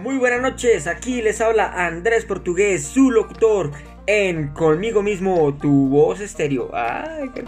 Muy buenas noches, aquí les habla Andrés Portugués, su locutor, en Conmigo mismo, tu voz estéreo. Ay, qué-